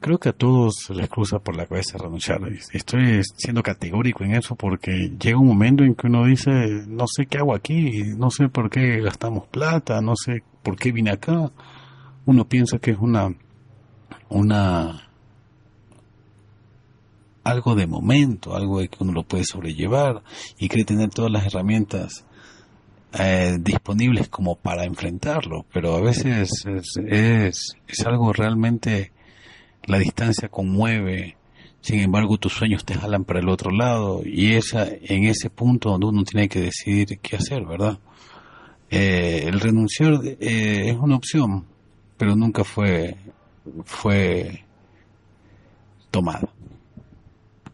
Creo que a todos les cruza por la cabeza renunciar. Estoy siendo categórico en eso porque llega un momento en que uno dice, no sé qué hago aquí, no sé por qué gastamos plata, no sé por qué vine acá. Uno piensa que es una, una, algo de momento, algo de que uno lo puede sobrellevar y cree tener todas las herramientas eh, disponibles como para enfrentarlo, pero a veces es, es, es algo realmente la distancia conmueve, sin embargo tus sueños te jalan para el otro lado y esa en ese punto donde uno tiene que decidir qué hacer, ¿verdad? Eh, el renunciar eh, es una opción, pero nunca fue fue tomada.